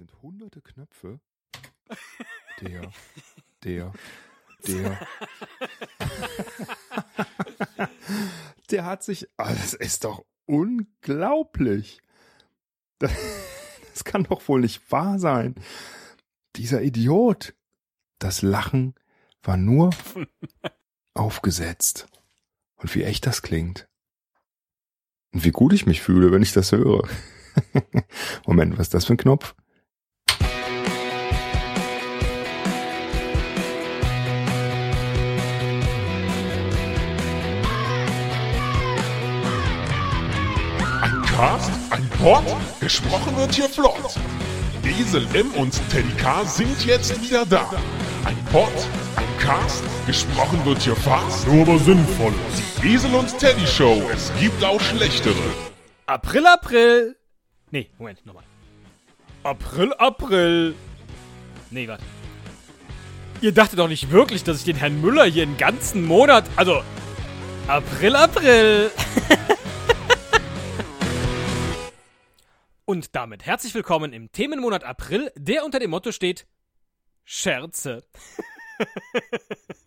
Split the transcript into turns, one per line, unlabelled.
sind hunderte Knöpfe. Der, der, der. der hat sich. Ah, das ist doch unglaublich. Das, das kann doch wohl nicht wahr sein. Dieser Idiot. Das Lachen war nur aufgesetzt. Und wie echt das klingt. Und wie gut ich mich fühle, wenn ich das höre. Moment, was ist das für ein Knopf?
Ein Cast, ein Pod, gesprochen wird hier flott. Esel M und Teddy K sind jetzt wieder da. Ein Pod, ein Cast, gesprochen wird hier fast, nur aber sinnvoll. Die Esel und Teddy Show, es gibt auch schlechtere.
April, April. Nee, Moment, nochmal. April, April. Nee, warte. Ihr dachtet doch nicht wirklich, dass ich den Herrn Müller hier einen ganzen Monat. Also. April, April. Und damit herzlich willkommen im Themenmonat April, der unter dem Motto steht: Scherze.